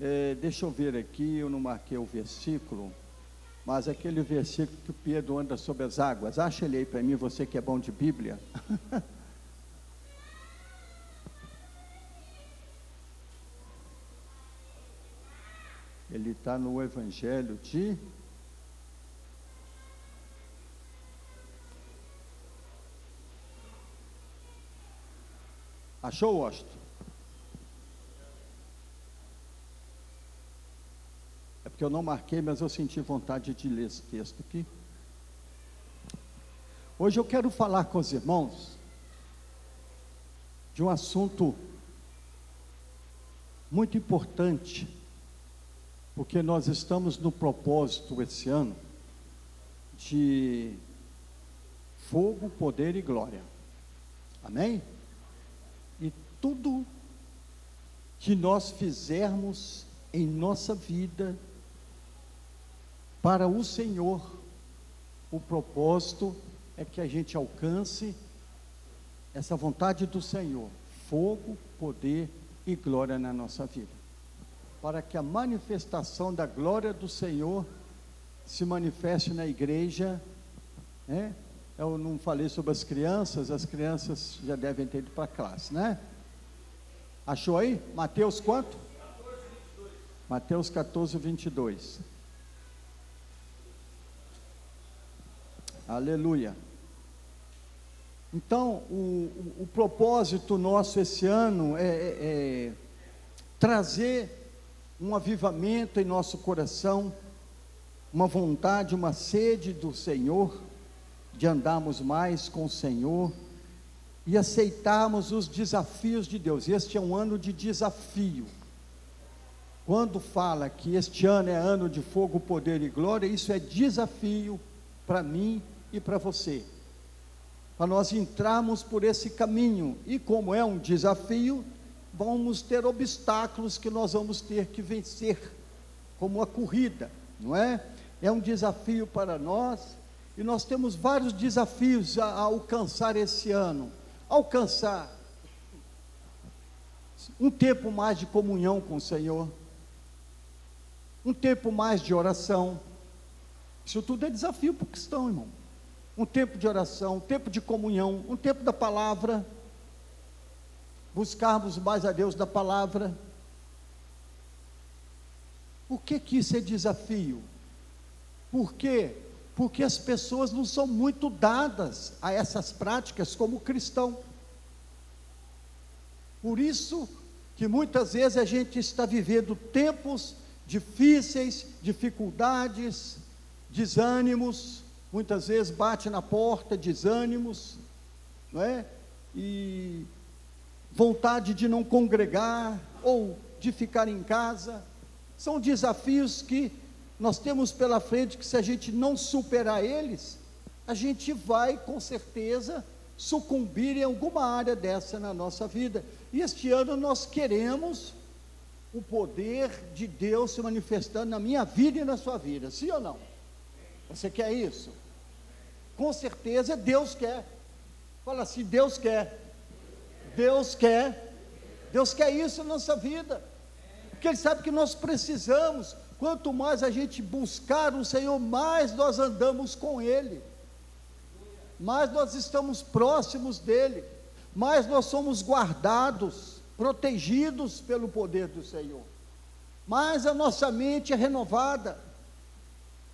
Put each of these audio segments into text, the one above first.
É, deixa eu ver aqui, eu não marquei o versículo, mas aquele versículo que o Pedro anda sobre as águas, acha ele aí para mim, você que é bom de Bíblia. ele está no Evangelho de. Achou, Washington? Porque eu não marquei, mas eu senti vontade de ler esse texto aqui. Hoje eu quero falar com os irmãos de um assunto muito importante, porque nós estamos no propósito esse ano de fogo, poder e glória. Amém? E tudo que nós fizermos em nossa vida para o Senhor, o propósito é que a gente alcance essa vontade do Senhor, fogo, poder e glória na nossa vida. Para que a manifestação da glória do Senhor se manifeste na igreja, né? Eu não falei sobre as crianças, as crianças já devem ter ido para a classe, né? Achou aí? Mateus quanto? Mateus 14, 22. Aleluia. Então, o, o, o, propósito nosso esse ano é, é, é trazer um avivamento em nosso coração, uma vontade, uma sede do Senhor, de andarmos mais com o Senhor e aceitarmos os desafios de Deus. Este é um ano de desafio. Quando fala que este ano é ano de fogo, poder e glória, isso é desafio para mim e para você. Para nós entrarmos por esse caminho, e como é um desafio, vamos ter obstáculos que nós vamos ter que vencer, como a corrida, não é? É um desafio para nós, e nós temos vários desafios a, a alcançar esse ano. Alcançar um tempo mais de comunhão com o Senhor, um tempo mais de oração. Isso tudo é desafio para o cristão, irmão um tempo de oração, um tempo de comunhão, um tempo da palavra, buscarmos mais a Deus da palavra. Por que, que isso é desafio? Por quê? Porque as pessoas não são muito dadas a essas práticas como cristão. Por isso que muitas vezes a gente está vivendo tempos difíceis, dificuldades, desânimos, muitas vezes bate na porta desânimos, não é? E vontade de não congregar ou de ficar em casa. São desafios que nós temos pela frente que se a gente não superar eles, a gente vai com certeza sucumbir em alguma área dessa na nossa vida. E este ano nós queremos o poder de Deus se manifestando na minha vida e na sua vida, sim ou não? Você quer isso? Com certeza Deus quer. Fala assim: Deus quer. Deus quer. Deus quer isso na nossa vida. Porque Ele sabe que nós precisamos. Quanto mais a gente buscar o Senhor, mais nós andamos com Ele. Mais nós estamos próximos dEle. Mais nós somos guardados, protegidos pelo poder do Senhor. Mais a nossa mente é renovada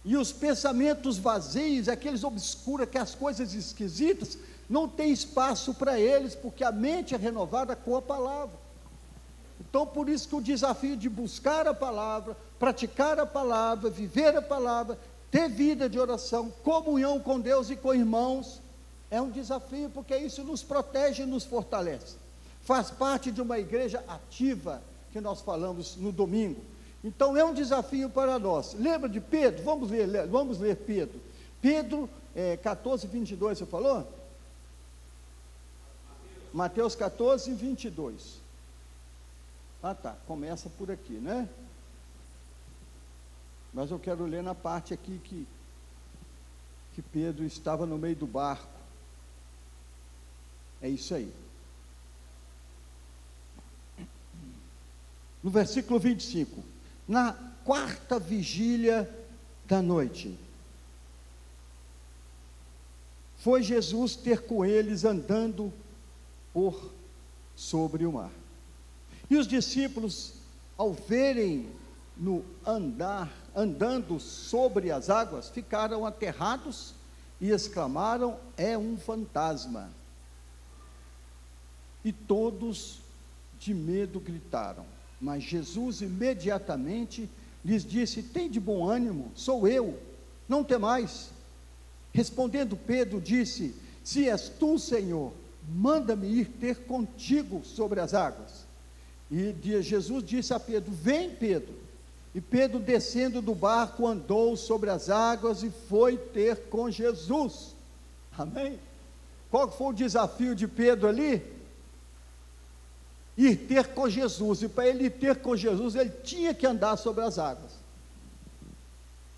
e os pensamentos vazios, aqueles obscuros, aquelas coisas esquisitas, não tem espaço para eles, porque a mente é renovada com a palavra. Então, por isso que o desafio de buscar a palavra, praticar a palavra, viver a palavra, ter vida de oração, comunhão com Deus e com irmãos, é um desafio, porque isso nos protege e nos fortalece. Faz parte de uma igreja ativa, que nós falamos no domingo então é um desafio para nós. Lembra de Pedro? Vamos ler, vamos ler Pedro. Pedro é, 14, 22, você falou? Mateus 14, 22. Ah tá, começa por aqui, né? Mas eu quero ler na parte aqui que, que Pedro estava no meio do barco. É isso aí. No versículo 25. Na quarta vigília da noite. Foi Jesus ter com eles andando por sobre o mar. E os discípulos, ao verem no andar, andando sobre as águas, ficaram aterrados e exclamaram: É um fantasma. E todos de medo gritaram. Mas Jesus imediatamente lhes disse: Tem de bom ânimo, sou eu, não temais. Respondendo Pedro, disse: Se és tu, Senhor, manda-me ir ter contigo sobre as águas. E Jesus disse a Pedro: Vem, Pedro. E Pedro, descendo do barco, andou sobre as águas e foi ter com Jesus. Amém? Qual foi o desafio de Pedro ali? Ir ter com Jesus. E para ele ter com Jesus, ele tinha que andar sobre as águas.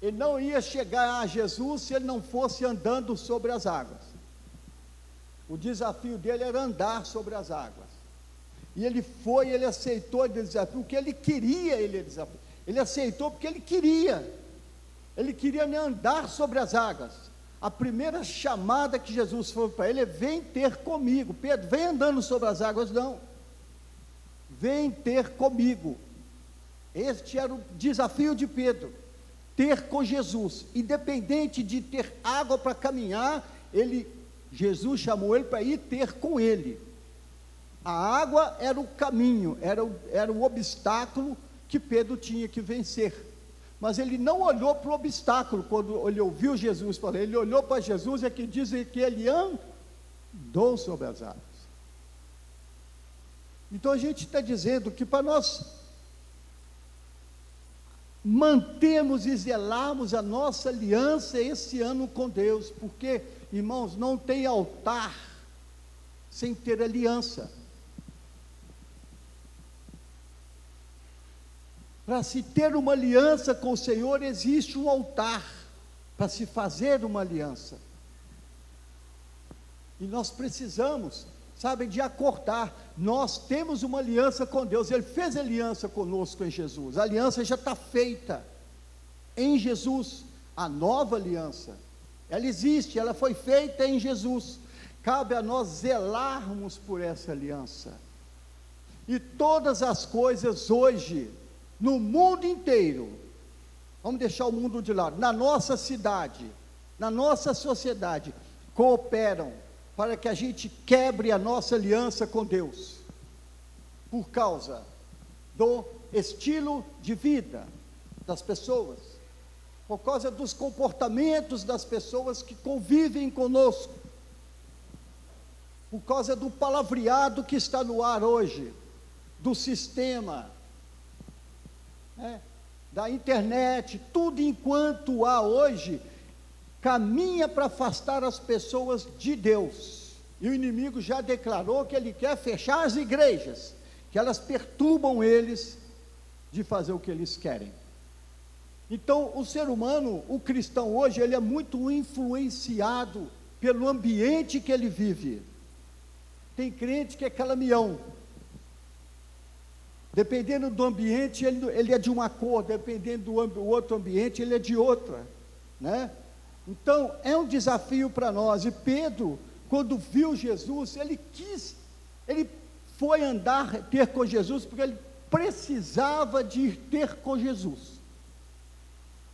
Ele não ia chegar a Jesus se ele não fosse andando sobre as águas. O desafio dele era andar sobre as águas. E ele foi, ele aceitou o desafio, o que ele queria, ele desafiou. Ele aceitou porque ele queria. Ele queria andar sobre as águas. A primeira chamada que Jesus falou para ele é: vem ter comigo. Pedro, vem andando sobre as águas, não. Vem ter comigo. Este era o desafio de Pedro. Ter com Jesus. Independente de ter água para caminhar, ele, Jesus chamou ele para ir ter com ele. A água era o caminho, era o, era o obstáculo que Pedro tinha que vencer. Mas ele não olhou para o obstáculo quando ele ouviu Jesus falar, ele olhou para Jesus e que dizem que ele andou sobre as águas. Então a gente está dizendo que para nós mantermos e zelarmos a nossa aliança esse ano com Deus, porque, irmãos, não tem altar sem ter aliança. Para se ter uma aliança com o Senhor, existe um altar para se fazer uma aliança. E nós precisamos, sabem, de acordar. Nós temos uma aliança com Deus, Ele fez aliança conosco em Jesus. A aliança já está feita em Jesus, a nova aliança. Ela existe, ela foi feita em Jesus. Cabe a nós zelarmos por essa aliança. E todas as coisas hoje no mundo inteiro, vamos deixar o mundo de lado, na nossa cidade, na nossa sociedade, cooperam para que a gente quebre a nossa aliança com Deus, por causa do estilo de vida das pessoas, por causa dos comportamentos das pessoas que convivem conosco, por causa do palavreado que está no ar hoje, do sistema, né, da internet, tudo enquanto há hoje, caminha para afastar as pessoas de Deus. E o inimigo já declarou que ele quer fechar as igrejas, que elas perturbam eles de fazer o que eles querem. Então, o ser humano, o cristão hoje, ele é muito influenciado pelo ambiente que ele vive. Tem crente que é calamião, Dependendo do ambiente, ele, ele é de uma cor, dependendo do outro ambiente, ele é de outra. Né? Então, é um desafio para nós. E Pedro, quando viu Jesus, ele quis, ele foi andar, ter com Jesus, porque ele precisava de ir ter com Jesus.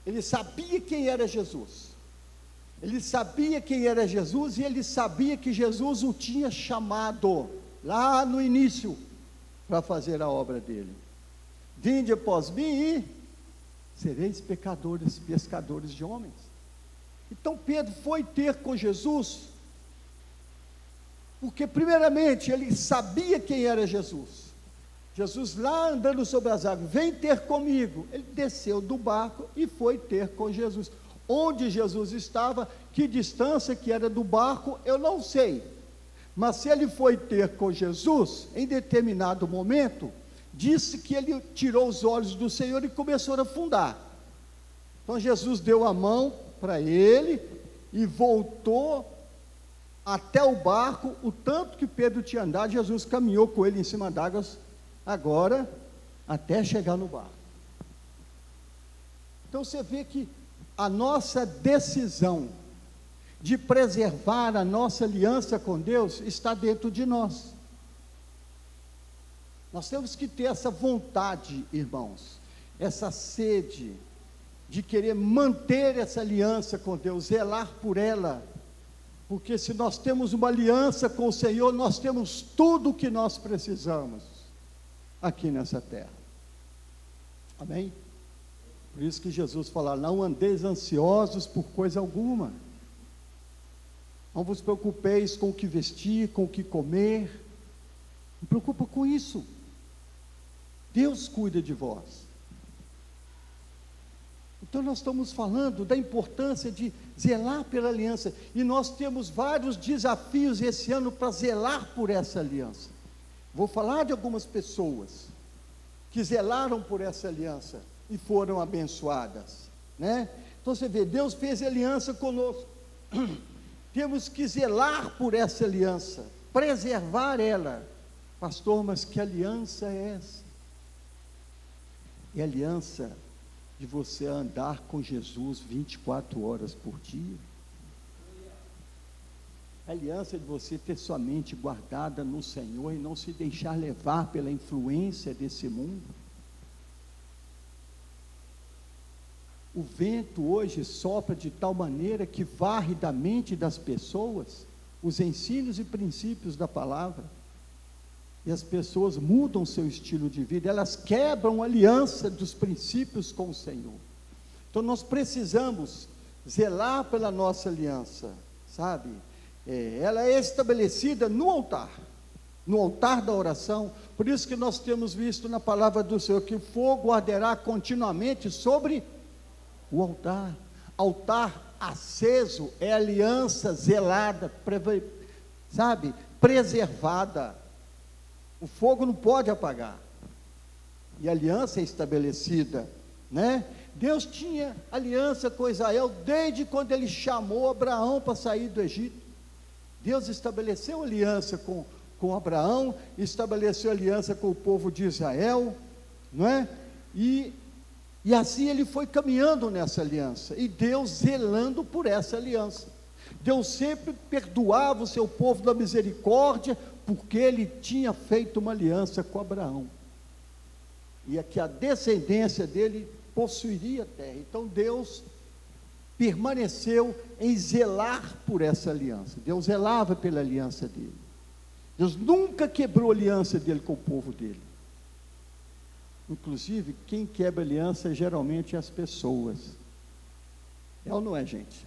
Ele sabia quem era Jesus. Ele sabia quem era Jesus e ele sabia que Jesus o tinha chamado lá no início para fazer a obra dele. Vinde após mim e sereis pecadores, pescadores de homens. Então Pedro foi ter com Jesus, porque primeiramente ele sabia quem era Jesus. Jesus lá andando sobre as águas, vem ter comigo. Ele desceu do barco e foi ter com Jesus. Onde Jesus estava, que distância que era do barco, eu não sei. Mas se ele foi ter com Jesus, em determinado momento, disse que ele tirou os olhos do Senhor e começou a afundar. Então Jesus deu a mão para ele e voltou até o barco, o tanto que Pedro tinha andado, Jesus caminhou com ele em cima d'água, agora até chegar no barco. Então você vê que a nossa decisão de preservar a nossa aliança com Deus está dentro de nós. Nós temos que ter essa vontade, irmãos, essa sede de querer manter essa aliança com Deus, zelar por ela. Porque se nós temos uma aliança com o Senhor, nós temos tudo o que nós precisamos aqui nessa terra. Amém? Por isso que Jesus fala: não andeis ansiosos por coisa alguma. Não vos preocupeis com o que vestir, com o que comer. Não preocupa com isso. Deus cuida de vós. Então nós estamos falando da importância de zelar pela aliança. E nós temos vários desafios esse ano para zelar por essa aliança. Vou falar de algumas pessoas que zelaram por essa aliança e foram abençoadas, né? Então você vê, Deus fez aliança conosco. Temos que zelar por essa aliança, preservar ela. Pastor, mas que aliança é essa? É aliança de você andar com Jesus 24 horas por dia. A aliança de você ter sua mente guardada no Senhor e não se deixar levar pela influência desse mundo. O vento hoje sopra de tal maneira que varre da mente das pessoas os ensinos e princípios da palavra. E as pessoas mudam seu estilo de vida, elas quebram a aliança dos princípios com o Senhor. Então nós precisamos zelar pela nossa aliança, sabe? É, ela é estabelecida no altar, no altar da oração. Por isso que nós temos visto na palavra do Senhor que o fogo arderá continuamente sobre o altar. Altar aceso é aliança zelada, sabe, preservada. O fogo não pode apagar. E aliança é estabelecida, né? Deus tinha aliança com Israel desde quando ele chamou Abraão para sair do Egito. Deus estabeleceu aliança com, com Abraão, estabeleceu aliança com o povo de Israel, não é? E e assim ele foi caminhando nessa aliança, e Deus zelando por essa aliança. Deus sempre perdoava o seu povo da misericórdia, porque ele tinha feito uma aliança com Abraão. E é que a descendência dele possuiria a terra. Então Deus permaneceu em zelar por essa aliança. Deus zelava pela aliança dele. Deus nunca quebrou a aliança dele com o povo dele. Inclusive, quem quebra aliança geralmente é as pessoas. É ou não é, gente?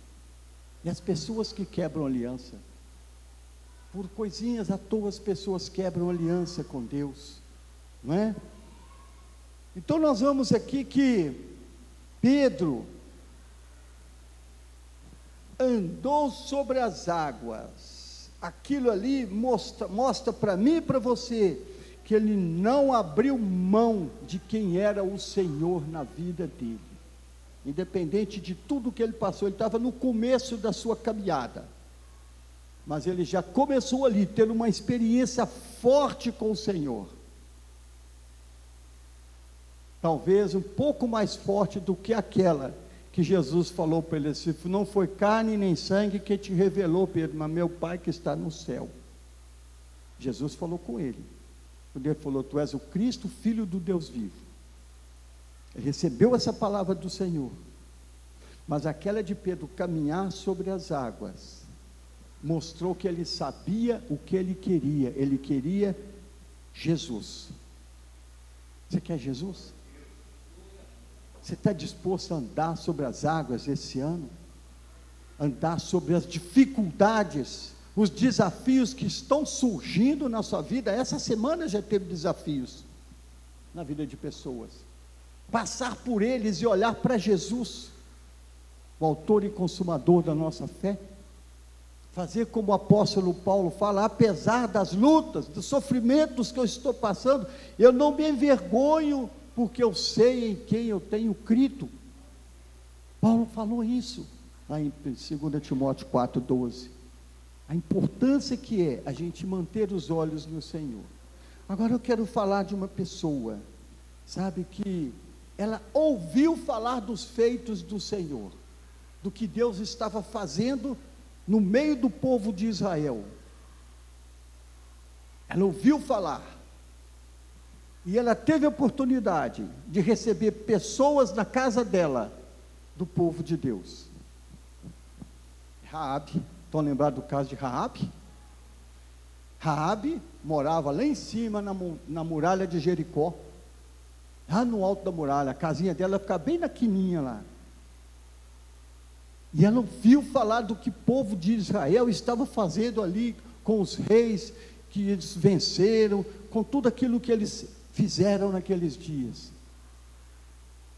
É as pessoas que quebram aliança. Por coisinhas à toa as pessoas quebram aliança com Deus, não é? Então nós vamos aqui que Pedro andou sobre as águas. Aquilo ali mostra, mostra para mim e para você que ele não abriu mão de quem era o Senhor na vida dele. Independente de tudo que ele passou, ele estava no começo da sua caminhada. Mas ele já começou ali, tendo uma experiência forte com o Senhor. Talvez um pouco mais forte do que aquela que Jesus falou para ele assim: Não foi carne nem sangue que te revelou, Pedro, mas meu Pai que está no céu. Jesus falou com ele. Quando ele falou: Tu és o Cristo, filho do Deus vivo. Ele recebeu essa palavra do Senhor. Mas aquela de Pedro caminhar sobre as águas, mostrou que ele sabia o que ele queria. Ele queria Jesus. Você quer Jesus? Você está disposto a andar sobre as águas esse ano? Andar sobre as dificuldades os desafios que estão surgindo na sua vida. Essa semana já teve desafios na vida de pessoas. Passar por eles e olhar para Jesus, o autor e consumador da nossa fé. Fazer como o apóstolo Paulo fala, apesar das lutas, dos sofrimentos que eu estou passando, eu não me envergonho, porque eu sei em quem eu tenho crido. Paulo falou isso lá em 2 Timóteo 4,12 a importância que é a gente manter os olhos no Senhor. Agora eu quero falar de uma pessoa, sabe, que ela ouviu falar dos feitos do Senhor, do que Deus estava fazendo no meio do povo de Israel. Ela ouviu falar. E ela teve a oportunidade de receber pessoas na casa dela, do povo de Deus. Raabe, estão lembrados do caso de Raabe? Raabe morava lá em cima na, na muralha de Jericó, lá no alto da muralha, a casinha dela ficava bem na quininha lá. E ela ouviu falar do que o povo de Israel estava fazendo ali com os reis que eles venceram, com tudo aquilo que eles fizeram naqueles dias.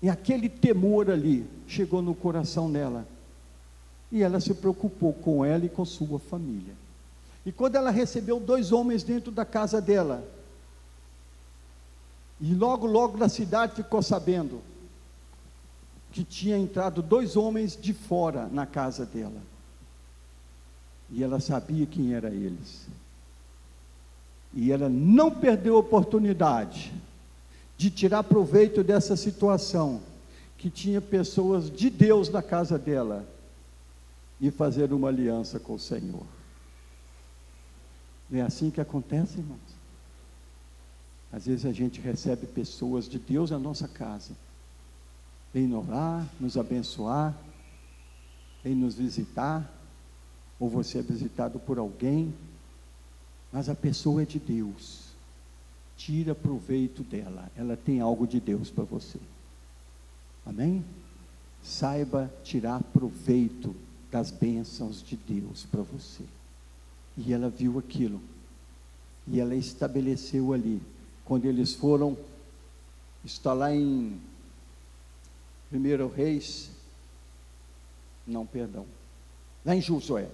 E aquele temor ali chegou no coração dela. E ela se preocupou com ela e com sua família. E quando ela recebeu dois homens dentro da casa dela, e logo, logo na cidade ficou sabendo que tinha entrado dois homens de fora na casa dela. E ela sabia quem eram eles. E ela não perdeu a oportunidade de tirar proveito dessa situação, que tinha pessoas de Deus na casa dela, e fazer uma aliança com o Senhor. Não é assim que acontece, irmãos? Às vezes a gente recebe pessoas de Deus na nossa casa, vem orar, nos abençoar, vem nos visitar, ou você é visitado por alguém, mas a pessoa é de Deus. Tira proveito dela, ela tem algo de Deus para você. Amém? Saiba tirar proveito das bênçãos de Deus para você. E ela viu aquilo. E ela estabeleceu ali. Quando eles foram, está lá em 1 Reis, não, perdão, lá em Josué.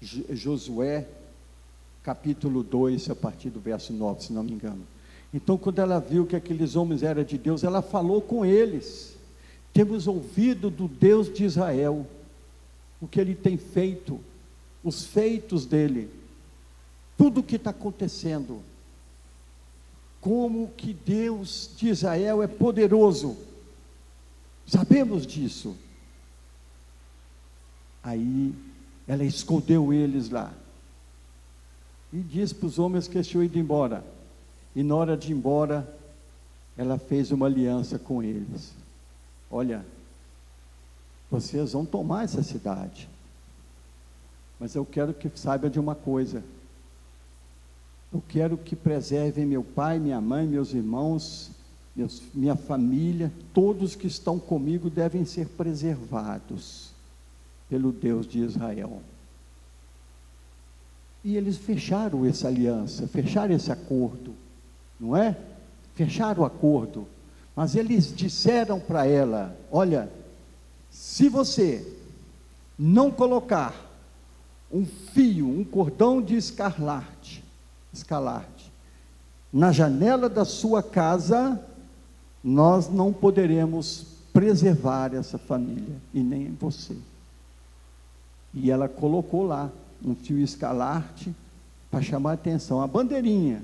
Josué, capítulo 2, a partir do verso 9, se não me engano. Então, quando ela viu que aqueles homens eram de Deus, ela falou com eles. Temos ouvido do Deus de Israel o que ele tem feito os feitos dele, tudo o que está acontecendo, como que Deus de Israel é poderoso, sabemos disso. Aí ela escondeu eles lá e disse para os homens que tinham ido embora. E na hora de ir embora, ela fez uma aliança com eles. Olha, vocês vão tomar essa cidade. Mas eu quero que saiba de uma coisa. Eu quero que preservem meu pai, minha mãe, meus irmãos, meus, minha família, todos que estão comigo devem ser preservados pelo Deus de Israel. E eles fecharam essa aliança, fecharam esse acordo, não é? Fecharam o acordo. Mas eles disseram para ela: Olha, se você não colocar um fio, um cordão de escarlate, escalarte, na janela da sua casa, nós não poderemos preservar essa família e nem você. E ela colocou lá um fio escalarte para chamar a atenção, a bandeirinha,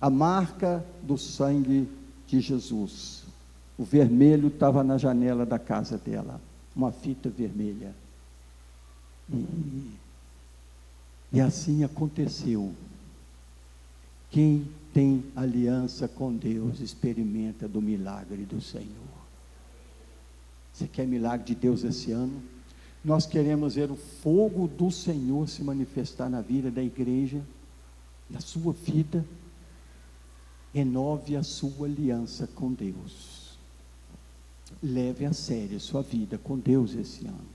a marca do sangue de Jesus. O vermelho estava na janela da casa dela, uma fita vermelha. E, e assim aconteceu. Quem tem aliança com Deus experimenta do milagre do Senhor. Você quer milagre de Deus esse ano? Nós queremos ver o fogo do Senhor se manifestar na vida da igreja, na sua vida. Renove a sua aliança com Deus. Leve a sério a sua vida com Deus esse ano.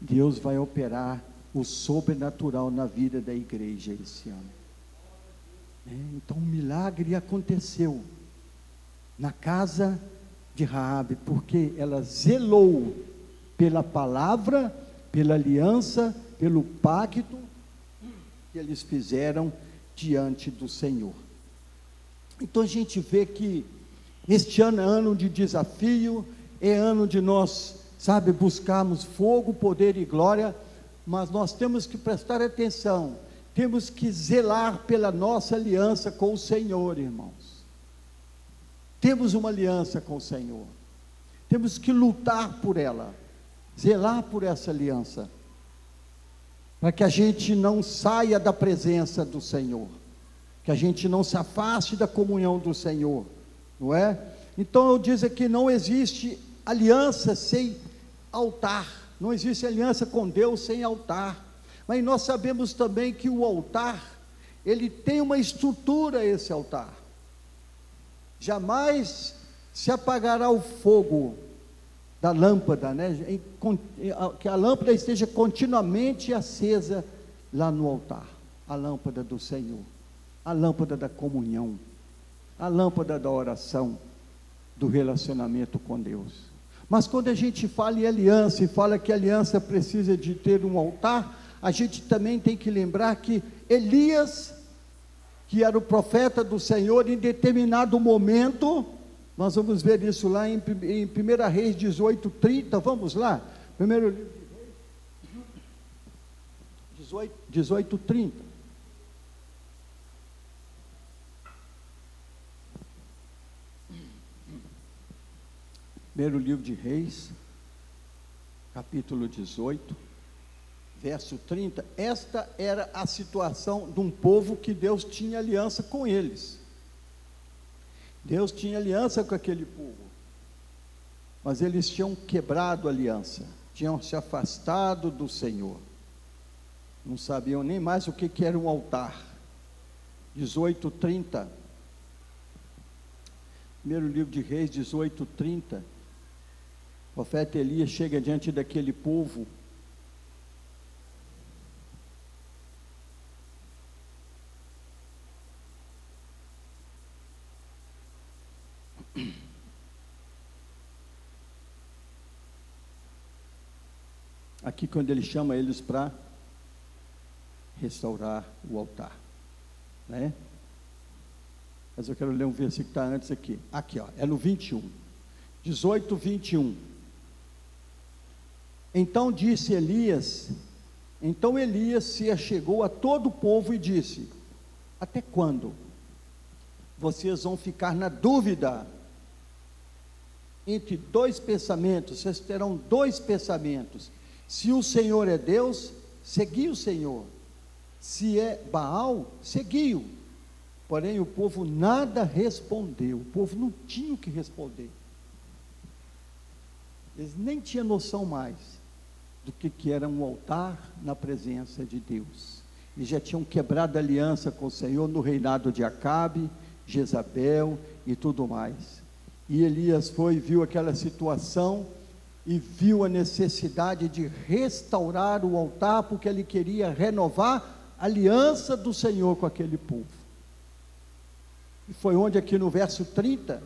Deus vai operar o sobrenatural na vida da igreja esse ano. É, então, um milagre aconteceu na casa de Raabe, porque ela zelou pela palavra, pela aliança, pelo pacto que eles fizeram diante do Senhor. Então a gente vê que este ano é ano de desafio, é ano de nós sabe, buscarmos fogo, poder e glória, mas nós temos que prestar atenção, temos que zelar pela nossa aliança com o Senhor, irmãos. temos uma aliança com o Senhor. Temos que lutar por ela, zelar por essa aliança, para que a gente não saia da presença do Senhor, que a gente não se afaste da comunhão do Senhor, não é? Então eu digo que não existe aliança sem altar, não existe aliança com Deus sem altar. Mas nós sabemos também que o altar, ele tem uma estrutura esse altar. Jamais se apagará o fogo da lâmpada, né? que a lâmpada esteja continuamente acesa lá no altar, a lâmpada do Senhor, a lâmpada da comunhão, a lâmpada da oração, do relacionamento com Deus. Mas quando a gente fala em aliança e fala que a aliança precisa de ter um altar, a gente também tem que lembrar que Elias, que era o profeta do Senhor, em determinado momento, nós vamos ver isso lá em, em 1 Reis 18, 30, vamos lá, primeiro livro de Reis, 18, 18 30. Primeiro livro de Reis, capítulo 18 verso 30, esta era a situação de um povo que Deus tinha aliança com eles. Deus tinha aliança com aquele povo, mas eles tinham quebrado a aliança, tinham se afastado do Senhor, não sabiam nem mais o que, que era um altar. 18, 30. Primeiro livro de Reis, 18, 30. O profeta Elias chega diante daquele povo Aqui, quando ele chama eles para restaurar o altar, né? Mas eu quero ler um versículo que está antes aqui. Aqui, ó, é no 21. 18, 21. Então disse Elias, então Elias se achegou a todo o povo e disse: Até quando vocês vão ficar na dúvida entre dois pensamentos, vocês terão dois pensamentos. Se o Senhor é Deus, segui o Senhor. Se é Baal, segui-o. Porém, o povo nada respondeu. O povo não tinha o que responder. Eles nem tinham noção mais do que, que era um altar na presença de Deus. E já tinham quebrado aliança com o Senhor no reinado de Acabe, Jezabel e tudo mais. E Elias foi, viu aquela situação e viu a necessidade de restaurar o altar, porque ele queria renovar a aliança do Senhor com aquele povo. E foi onde, aqui no verso 30,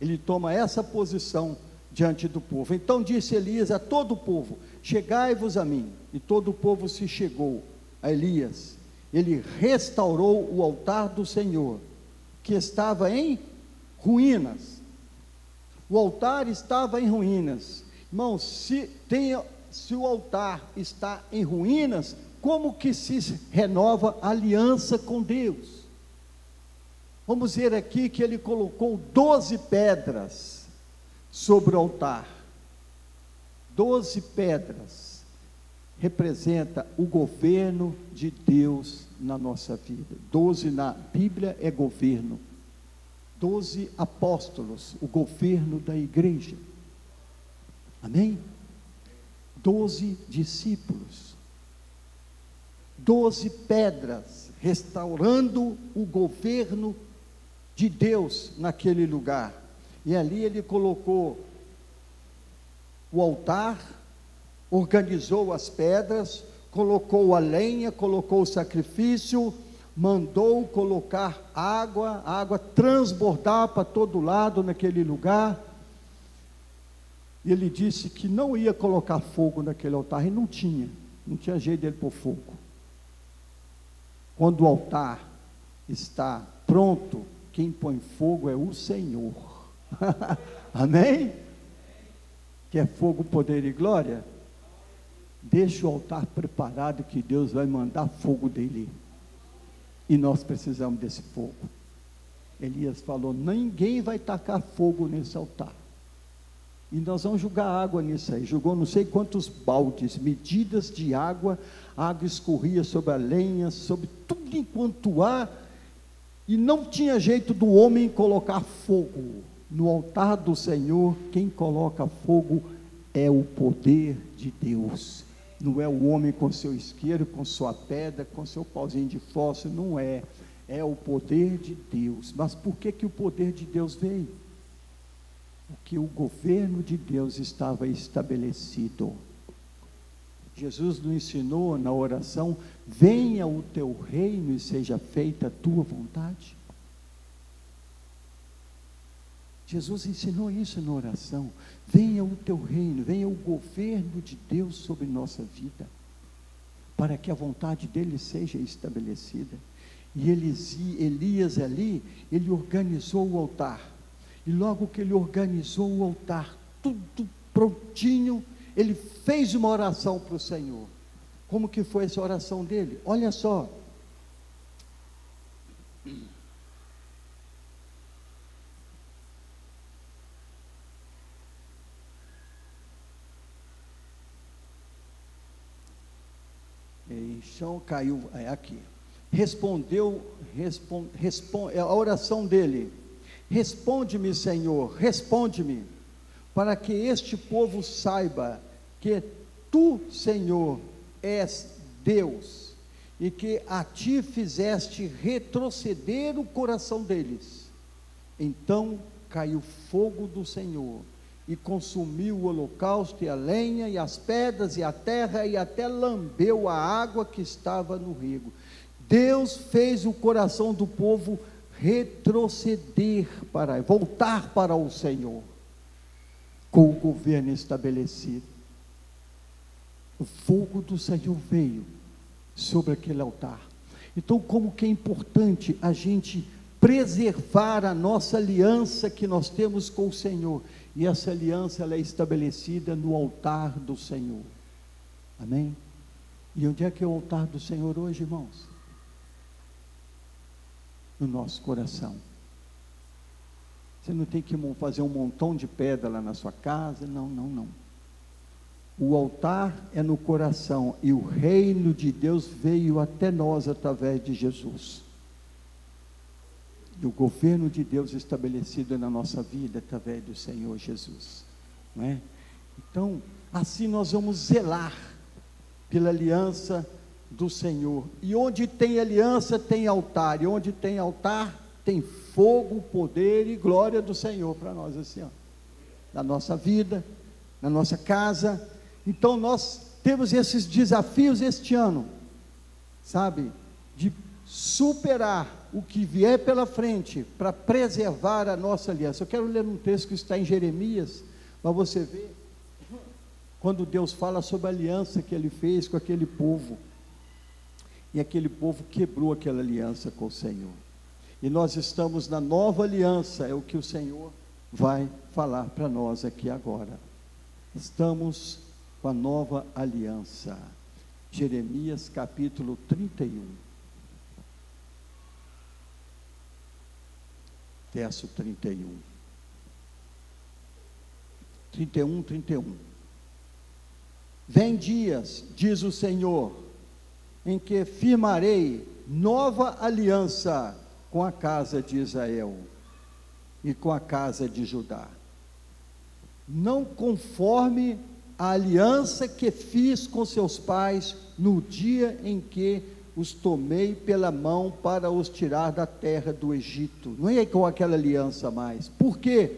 ele toma essa posição diante do povo. Então disse Elias a todo o povo: Chegai-vos a mim. E todo o povo se chegou a Elias. Ele restaurou o altar do Senhor, que estava em ruínas o altar estava em ruínas. Irmão, se, tem, se o altar está em ruínas, como que se renova a aliança com Deus? Vamos ver aqui que ele colocou doze pedras sobre o altar. Doze pedras representa o governo de Deus na nossa vida. Doze na Bíblia é governo doze apóstolos, o governo da igreja. Amém? Doze discípulos, doze pedras, restaurando o governo de Deus naquele lugar. E ali ele colocou o altar, organizou as pedras, colocou a lenha, colocou o sacrifício, mandou colocar água, a água transbordar para todo lado naquele lugar. E ele disse que não ia colocar fogo naquele altar, e não tinha, não tinha jeito dele pôr fogo. Quando o altar está pronto, quem põe fogo é o Senhor. Amém? Quer fogo, poder e glória? Deixa o altar preparado que Deus vai mandar fogo dele. E nós precisamos desse fogo. Elias falou: ninguém vai tacar fogo nesse altar. E nós vamos jogar água nisso aí. Jogou não sei quantos baldes, medidas de água, a água escorria sobre a lenha, sobre tudo enquanto há, e não tinha jeito do homem colocar fogo. No altar do Senhor, quem coloca fogo é o poder de Deus. Não é o homem com seu isqueiro, com sua pedra, com seu pauzinho de fósforo, não é. É o poder de Deus. Mas por que, que o poder de Deus veio? Porque o governo de Deus estava estabelecido. Jesus nos ensinou na oração: venha o teu reino e seja feita a tua vontade. Jesus ensinou isso na oração. Venha o teu reino, venha o governo de Deus sobre nossa vida, para que a vontade dele seja estabelecida. E Elias ali, ele organizou o altar. E logo que ele organizou o altar, tudo prontinho, ele fez uma oração para o Senhor. Como que foi essa oração dele? Olha só. chão caiu, é aqui. Respondeu, respond, respond, é a oração dele. Responde-me, Senhor, responde-me, para que este povo saiba que tu, Senhor, és Deus, e que a ti fizeste retroceder o coração deles. Então caiu fogo do Senhor e consumiu o holocausto e a lenha e as pedras e a terra e até lambeu a água que estava no rego. Deus fez o coração do povo retroceder para voltar para o Senhor com o governo estabelecido. O fogo do Senhor veio sobre aquele altar. Então, como que é importante a gente preservar a nossa aliança que nós temos com o Senhor e essa aliança ela é estabelecida no altar do Senhor. Amém? E onde é que é o altar do Senhor hoje, irmãos? No nosso coração. Você não tem que fazer um montão de pedra lá na sua casa, não, não, não. O altar é no coração e o reino de Deus veio até nós através de Jesus e o governo de Deus estabelecido na nossa vida através do Senhor Jesus. Não é? Então, assim nós vamos zelar pela aliança do Senhor. E onde tem aliança, tem altar. E onde tem altar, tem fogo, poder e glória do Senhor para nós, assim, ó. Na nossa vida, na nossa casa. Então, nós temos esses desafios este ano, sabe? De superar o que vier pela frente para preservar a nossa aliança. Eu quero ler um texto que está em Jeremias, para você ver quando Deus fala sobre a aliança que ele fez com aquele povo. E aquele povo quebrou aquela aliança com o Senhor. E nós estamos na nova aliança, é o que o Senhor vai falar para nós aqui agora. Estamos com a nova aliança. Jeremias capítulo 31. verso 31. 31, 31. Vem dias, diz o Senhor, em que firmarei nova aliança com a casa de Israel e com a casa de Judá. Não conforme a aliança que fiz com seus pais no dia em que os tomei pela mão para os tirar da terra do Egito. Não é com aquela aliança mais. Por quê?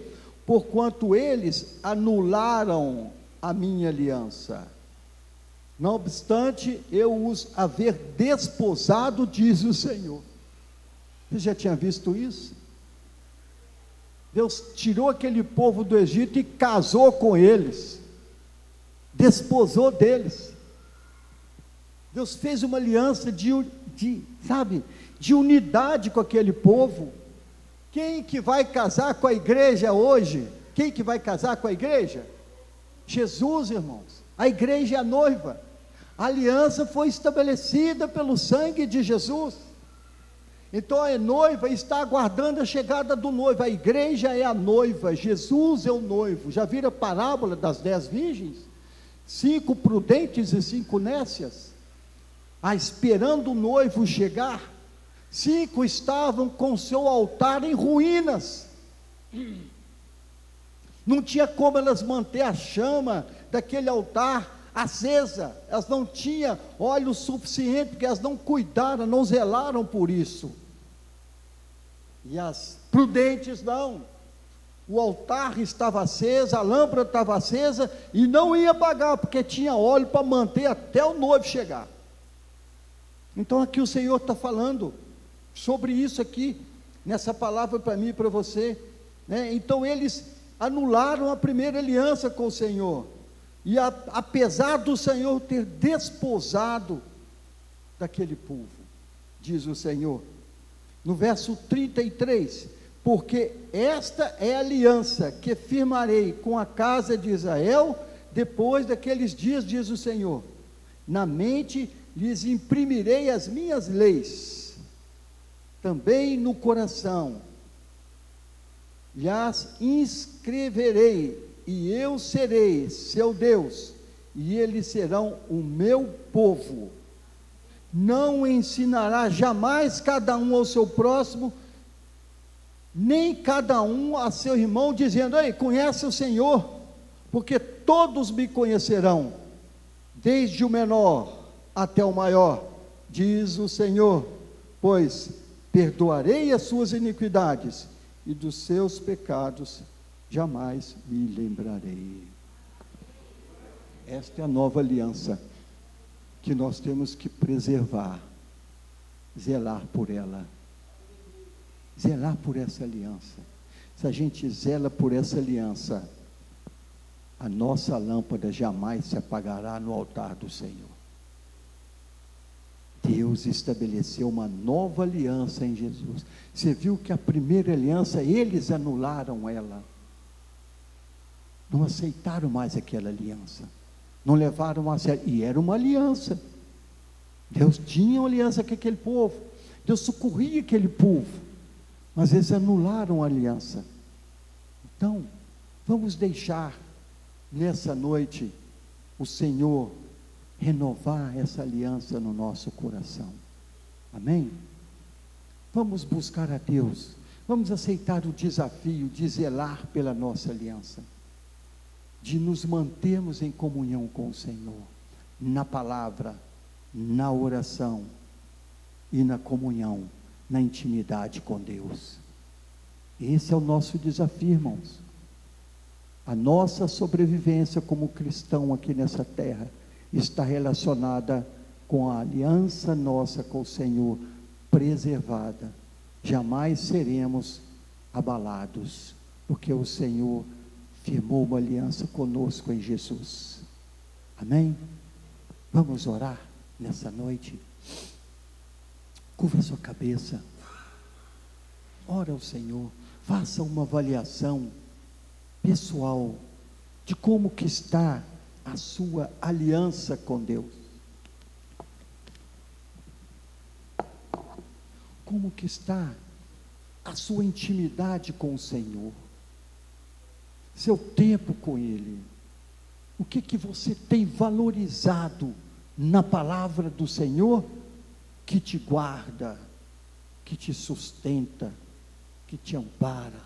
Porquanto eles anularam a minha aliança. Não obstante, eu os haver desposado, diz o Senhor. Você já tinha visto isso? Deus tirou aquele povo do Egito e casou com eles, desposou deles. Deus fez uma aliança de, de, sabe, de unidade com aquele povo. Quem que vai casar com a igreja hoje? Quem que vai casar com a igreja? Jesus, irmãos. A igreja é a noiva. A aliança foi estabelecida pelo sangue de Jesus. Então a noiva está aguardando a chegada do noivo. A igreja é a noiva, Jesus é o noivo. Já viram a parábola das dez virgens? Cinco prudentes e cinco nécias, ah, esperando o noivo chegar. Cinco estavam com seu altar em ruínas. Não tinha como elas manter a chama daquele altar acesa. Elas não tinham óleo suficiente, porque elas não cuidaram, não zelaram por isso. E as prudentes não. O altar estava aceso, a lâmpada estava acesa e não ia apagar, porque tinha óleo para manter até o noivo chegar. Então aqui o Senhor está falando sobre isso aqui, nessa palavra para mim e para você. Né? Então eles anularam a primeira aliança com o Senhor. E a, apesar do Senhor ter desposado daquele povo, diz o Senhor, no verso 33, porque esta é a aliança que firmarei com a casa de Israel depois daqueles dias, diz o Senhor. Na mente lhes imprimirei as minhas leis, também no coração lhes inscreverei, e eu serei seu Deus, e eles serão o meu povo. Não ensinará jamais cada um ao seu próximo, nem cada um a seu irmão, dizendo: Ei, conhece o Senhor, porque todos me conhecerão, desde o menor até o maior, diz o Senhor, pois perdoarei as suas iniquidades e dos seus pecados jamais me lembrarei. Esta é a nova aliança que nós temos que preservar, zelar por ela. Zelar por essa aliança. Se a gente zela por essa aliança, a nossa lâmpada jamais se apagará no altar do Senhor. Deus estabeleceu uma nova aliança em Jesus. Você viu que a primeira aliança, eles anularam ela. Não aceitaram mais aquela aliança. Não levaram a sério. E era uma aliança. Deus tinha uma aliança com aquele povo. Deus socorria aquele povo. Mas eles anularam a aliança. Então, vamos deixar nessa noite o Senhor renovar essa aliança no nosso coração. Amém? Vamos buscar a Deus. Vamos aceitar o desafio de zelar pela nossa aliança, de nos mantermos em comunhão com o Senhor, na palavra, na oração e na comunhão, na intimidade com Deus. Esse é o nosso desafio, irmãos. A nossa sobrevivência como cristão aqui nessa terra está relacionada com a aliança nossa com o Senhor preservada. Jamais seremos abalados, porque o Senhor firmou uma aliança conosco em Jesus. Amém? Vamos orar nessa noite. Curva sua cabeça. Ora ao Senhor. Faça uma avaliação pessoal de como que está a sua aliança com Deus. Como que está a sua intimidade com o Senhor? Seu tempo com Ele. O que que você tem valorizado na palavra do Senhor que te guarda, que te sustenta, que te ampara,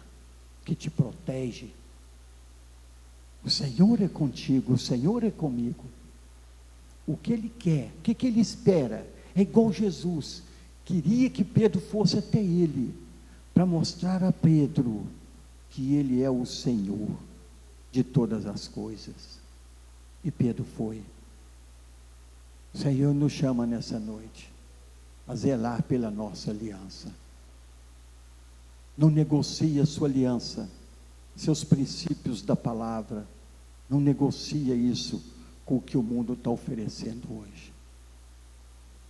que te protege? O Senhor é contigo, o Senhor é comigo. O que Ele quer, o que, que Ele espera, é igual Jesus. Queria que Pedro fosse até Ele, para mostrar a Pedro que Ele é o Senhor de todas as coisas. E Pedro foi. O Senhor nos chama nessa noite a zelar pela nossa aliança. Não negocie a sua aliança seus princípios da palavra. Não negocia isso com o que o mundo está oferecendo hoje.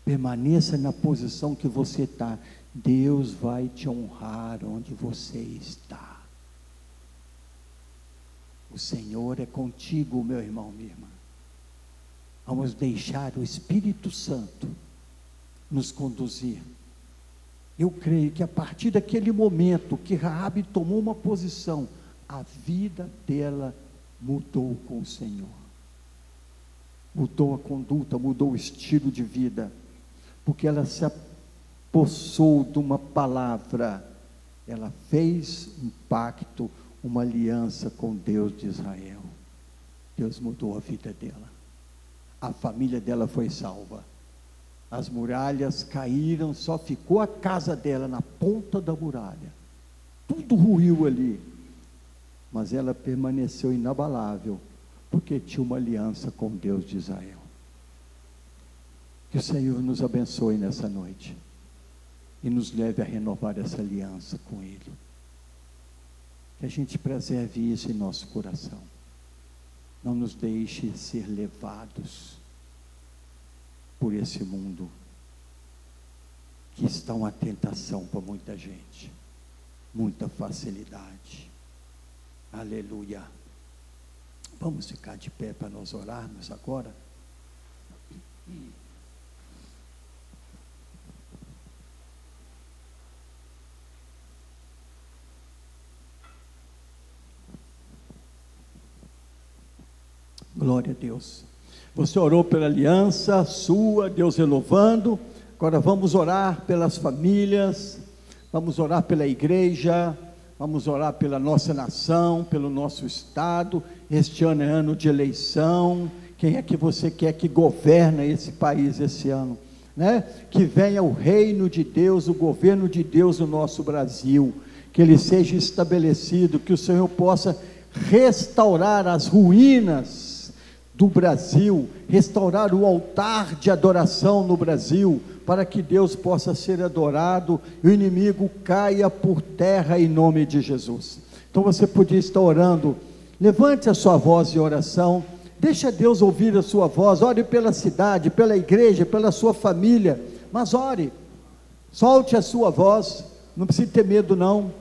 Permaneça na posição que você está. Deus vai te honrar onde você está. O Senhor é contigo, meu irmão, minha irmã. Vamos deixar o Espírito Santo nos conduzir Eu creio que a partir daquele momento que Raabe tomou uma posição, a vida dela mudou com o Senhor. Mudou a conduta, mudou o estilo de vida, porque ela se apossou de uma palavra, ela fez um pacto, uma aliança com Deus de Israel. Deus mudou a vida dela. A família dela foi salva. As muralhas caíram, só ficou a casa dela na ponta da muralha. Tudo ruiu ali. Mas ela permaneceu inabalável, porque tinha uma aliança com Deus de Israel. Que o Senhor nos abençoe nessa noite e nos leve a renovar essa aliança com Ele. Que a gente preserve isso em nosso coração. Não nos deixe ser levados por esse mundo que está uma tentação para muita gente, muita facilidade. Aleluia. Vamos ficar de pé para nós orarmos agora. Glória a Deus. Você orou pela aliança sua, Deus renovando. Agora vamos orar pelas famílias, vamos orar pela igreja, vamos orar pela nossa nação, pelo nosso estado. Este ano é ano de eleição. Quem é que você quer que governa esse país esse ano? Né? Que venha o reino de Deus, o governo de Deus no nosso Brasil, que ele seja estabelecido, que o Senhor possa restaurar as ruínas do Brasil, restaurar o altar de adoração no Brasil, para que Deus possa ser adorado e o inimigo caia por terra em nome de Jesus. Então você podia estar orando, levante a sua voz de oração, deixa Deus ouvir a sua voz, ore pela cidade, pela igreja, pela sua família, mas ore, solte a sua voz, não precisa ter medo não,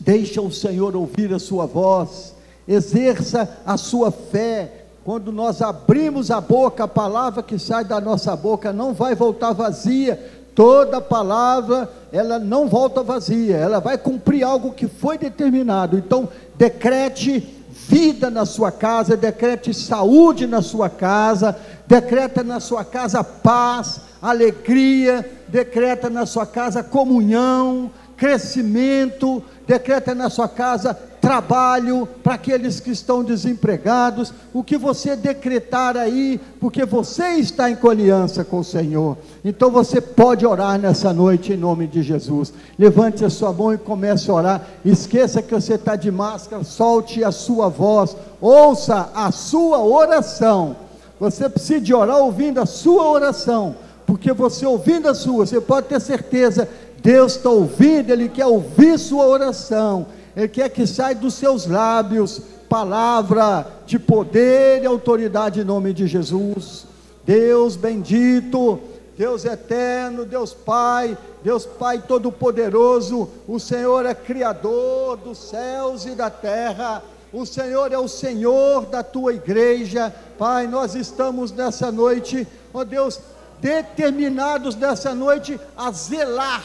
deixa o Senhor ouvir a sua voz, exerça a sua fé, quando nós abrimos a boca, a palavra que sai da nossa boca não vai voltar vazia. Toda palavra, ela não volta vazia, ela vai cumprir algo que foi determinado. Então, decrete vida na sua casa, decrete saúde na sua casa, decreta na sua casa paz, alegria, decreta na sua casa comunhão, crescimento, decreta na sua casa trabalho para aqueles que estão desempregados, o que você decretar aí, porque você está em aliança com o Senhor. Então você pode orar nessa noite em nome de Jesus. Levante a sua mão e comece a orar. Esqueça que você está de máscara, solte a sua voz, ouça a sua oração. Você precisa de orar ouvindo a sua oração, porque você ouvindo a sua, você pode ter certeza Deus está ouvindo, Ele quer ouvir sua oração, Ele quer que saia dos seus lábios palavra de poder e autoridade em nome de Jesus. Deus bendito, Deus eterno, Deus Pai, Deus Pai Todo-Poderoso, o Senhor é Criador dos céus e da terra. O Senhor é o Senhor da tua igreja, Pai. Nós estamos nessa noite, ó Deus, determinados nessa noite a zelar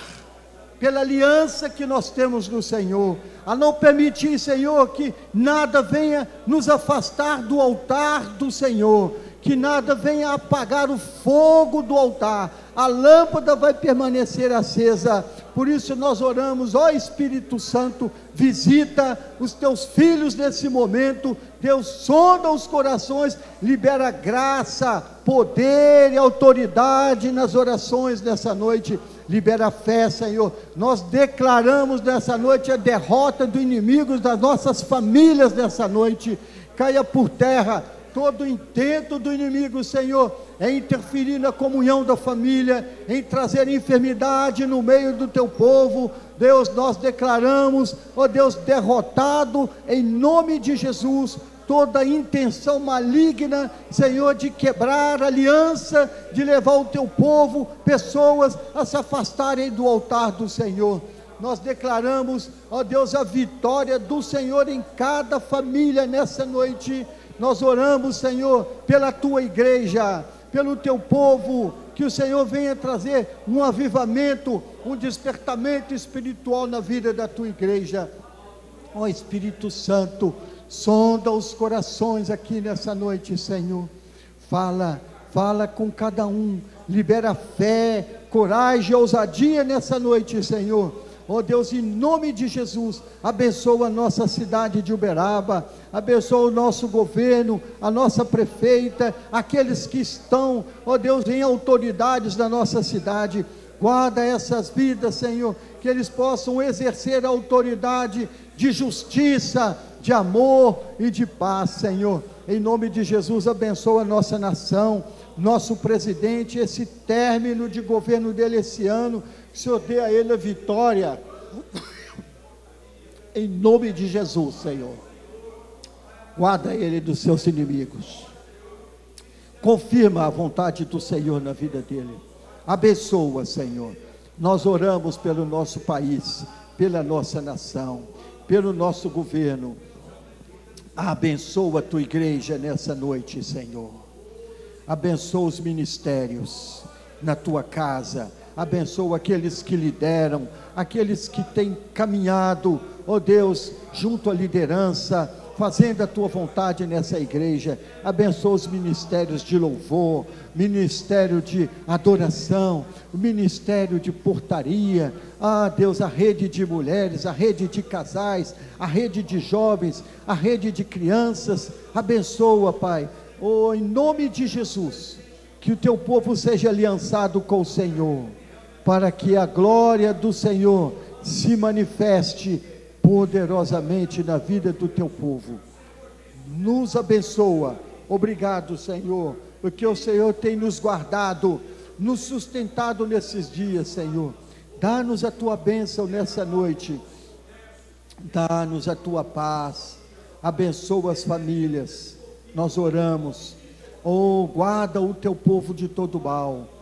pela aliança que nós temos no Senhor, a não permitir, Senhor, que nada venha nos afastar do altar do Senhor, que nada venha apagar o fogo do altar, a lâmpada vai permanecer acesa. Por isso nós oramos, ó Espírito Santo, visita os teus filhos nesse momento. Deus sonda os corações, libera graça, poder e autoridade nas orações nessa noite libera fé, Senhor. Nós declaramos nessa noite a derrota do inimigo das nossas famílias nessa noite. Caia por terra todo intento do inimigo, Senhor, é interferir na comunhão da família, em trazer enfermidade no meio do teu povo. Deus, nós declaramos, ó Deus, derrotado em nome de Jesus toda intenção maligna, Senhor, de quebrar aliança, de levar o teu povo, pessoas, a se afastarem do altar do Senhor. Nós declaramos, ó Deus, a vitória do Senhor em cada família nessa noite. Nós oramos, Senhor, pela tua igreja, pelo teu povo, que o Senhor venha trazer um avivamento, um despertamento espiritual na vida da tua igreja. Ó Espírito Santo, sonda os corações aqui nessa noite, Senhor. Fala, fala com cada um, libera fé, coragem, ousadia nessa noite, Senhor Ó Deus, em nome de Jesus, abençoa a nossa cidade de Uberaba, abençoa o nosso governo, a nossa prefeita, aqueles que estão, ó Deus, em autoridades da nossa cidade. Guarda essas vidas, Senhor, que eles possam exercer a autoridade de justiça, de amor e de paz, Senhor. Em nome de Jesus, abençoa a nossa nação, nosso presidente, esse término de governo dele esse ano que o Senhor dê a ele a vitória. Em nome de Jesus, Senhor. Guarda ele dos seus inimigos. Confirma a vontade do Senhor na vida dele. Abençoa, Senhor. Nós oramos pelo nosso país, pela nossa nação, pelo nosso governo. Abençoa a tua igreja nessa noite, Senhor. Abençoa os ministérios na tua casa abençoa aqueles que lideram, aqueles que têm caminhado, ó oh Deus, junto à liderança, fazendo a tua vontade nessa igreja. Abençoa os ministérios de louvor, ministério de adoração, o ministério de portaria. Ah, Deus, a rede de mulheres, a rede de casais, a rede de jovens, a rede de crianças. Abençoa, Pai. Oh, em nome de Jesus, que o teu povo seja aliançado com o Senhor para que a glória do Senhor se manifeste poderosamente na vida do teu povo. Nos abençoa. Obrigado, Senhor, porque o Senhor tem nos guardado, nos sustentado nesses dias, Senhor. Dá-nos a tua bênção nessa noite. Dá-nos a tua paz. Abençoa as famílias. Nós oramos. Oh, guarda o teu povo de todo mal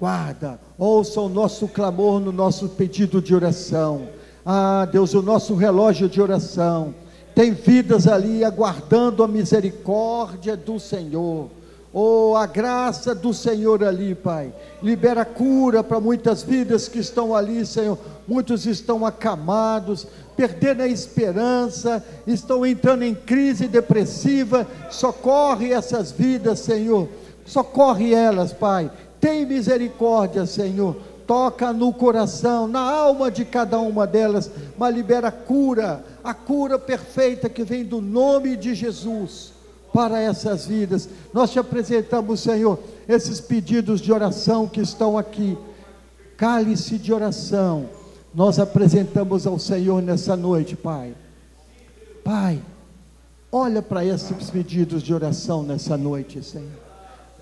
guarda, ouça o nosso clamor no nosso pedido de oração. Ah, Deus, o nosso relógio de oração. Tem vidas ali aguardando a misericórdia do Senhor. Oh, a graça do Senhor ali, Pai. Libera cura para muitas vidas que estão ali, Senhor. Muitos estão acamados, perdendo a esperança, estão entrando em crise depressiva. Socorre essas vidas, Senhor. Socorre elas, Pai. Tem misericórdia, Senhor. Toca no coração, na alma de cada uma delas, mas libera cura, a cura perfeita que vem do nome de Jesus para essas vidas. Nós te apresentamos, Senhor, esses pedidos de oração que estão aqui. Cálice de oração, nós apresentamos ao Senhor nessa noite, Pai. Pai, olha para esses pedidos de oração nessa noite, Senhor.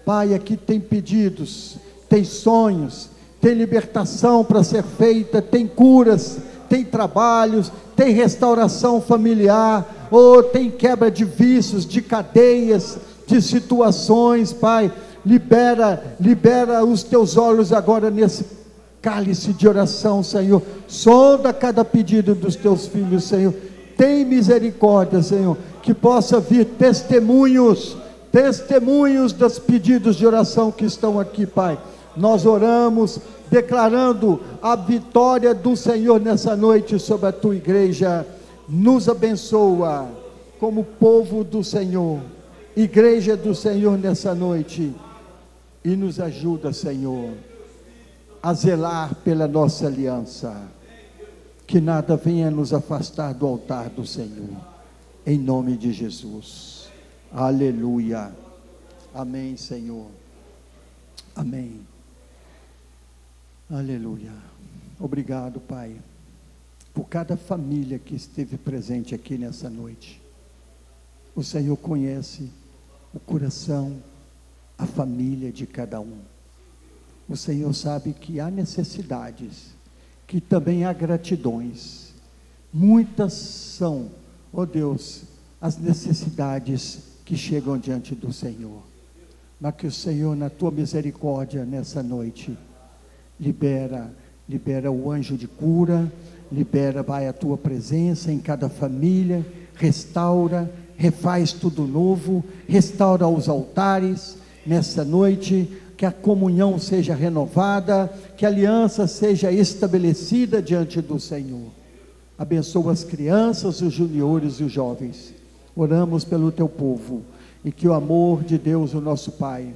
Pai, aqui tem pedidos, tem sonhos, tem libertação para ser feita, tem curas, tem trabalhos, tem restauração familiar, ou tem quebra de vícios, de cadeias, de situações, Pai. Libera, libera os teus olhos agora nesse cálice de oração, Senhor. Sonda cada pedido dos teus filhos, Senhor. Tem misericórdia, Senhor, que possa vir testemunhos testemunhos dos pedidos de oração que estão aqui, Pai. Nós oramos declarando a vitória do Senhor nessa noite sobre a tua igreja. Nos abençoa como povo do Senhor, igreja do Senhor nessa noite. E nos ajuda, Senhor, a zelar pela nossa aliança. Que nada venha nos afastar do altar do Senhor. Em nome de Jesus. Aleluia. Amém, Senhor. Amém. Aleluia. Obrigado, Pai, por cada família que esteve presente aqui nessa noite. O Senhor conhece o coração, a família de cada um. O Senhor sabe que há necessidades, que também há gratidões. Muitas são, ó oh Deus, as necessidades que chegam diante do Senhor. Mas que o Senhor, na tua misericórdia, nessa noite, libera, libera o anjo de cura, libera, vai a tua presença em cada família, restaura, refaz tudo novo, restaura os altares nessa noite, que a comunhão seja renovada, que a aliança seja estabelecida diante do Senhor. Abençoa as crianças, os juniores e os jovens. Oramos pelo teu povo e que o amor de Deus, o nosso Pai,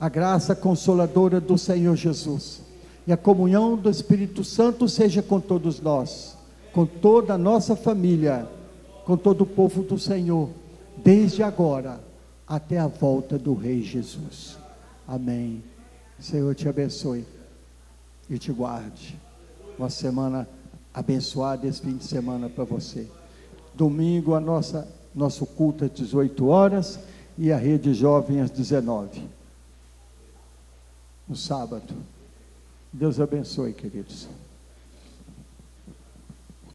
a graça consoladora do Senhor Jesus e a comunhão do Espírito Santo seja com todos nós, com toda a nossa família, com todo o povo do Senhor, desde agora até a volta do Rei Jesus. Amém. Senhor te abençoe e te guarde. Uma semana abençoada esse fim de semana para você. Domingo a nossa nosso culto às 18 horas e a rede jovem às 19. No sábado. Deus abençoe, queridos.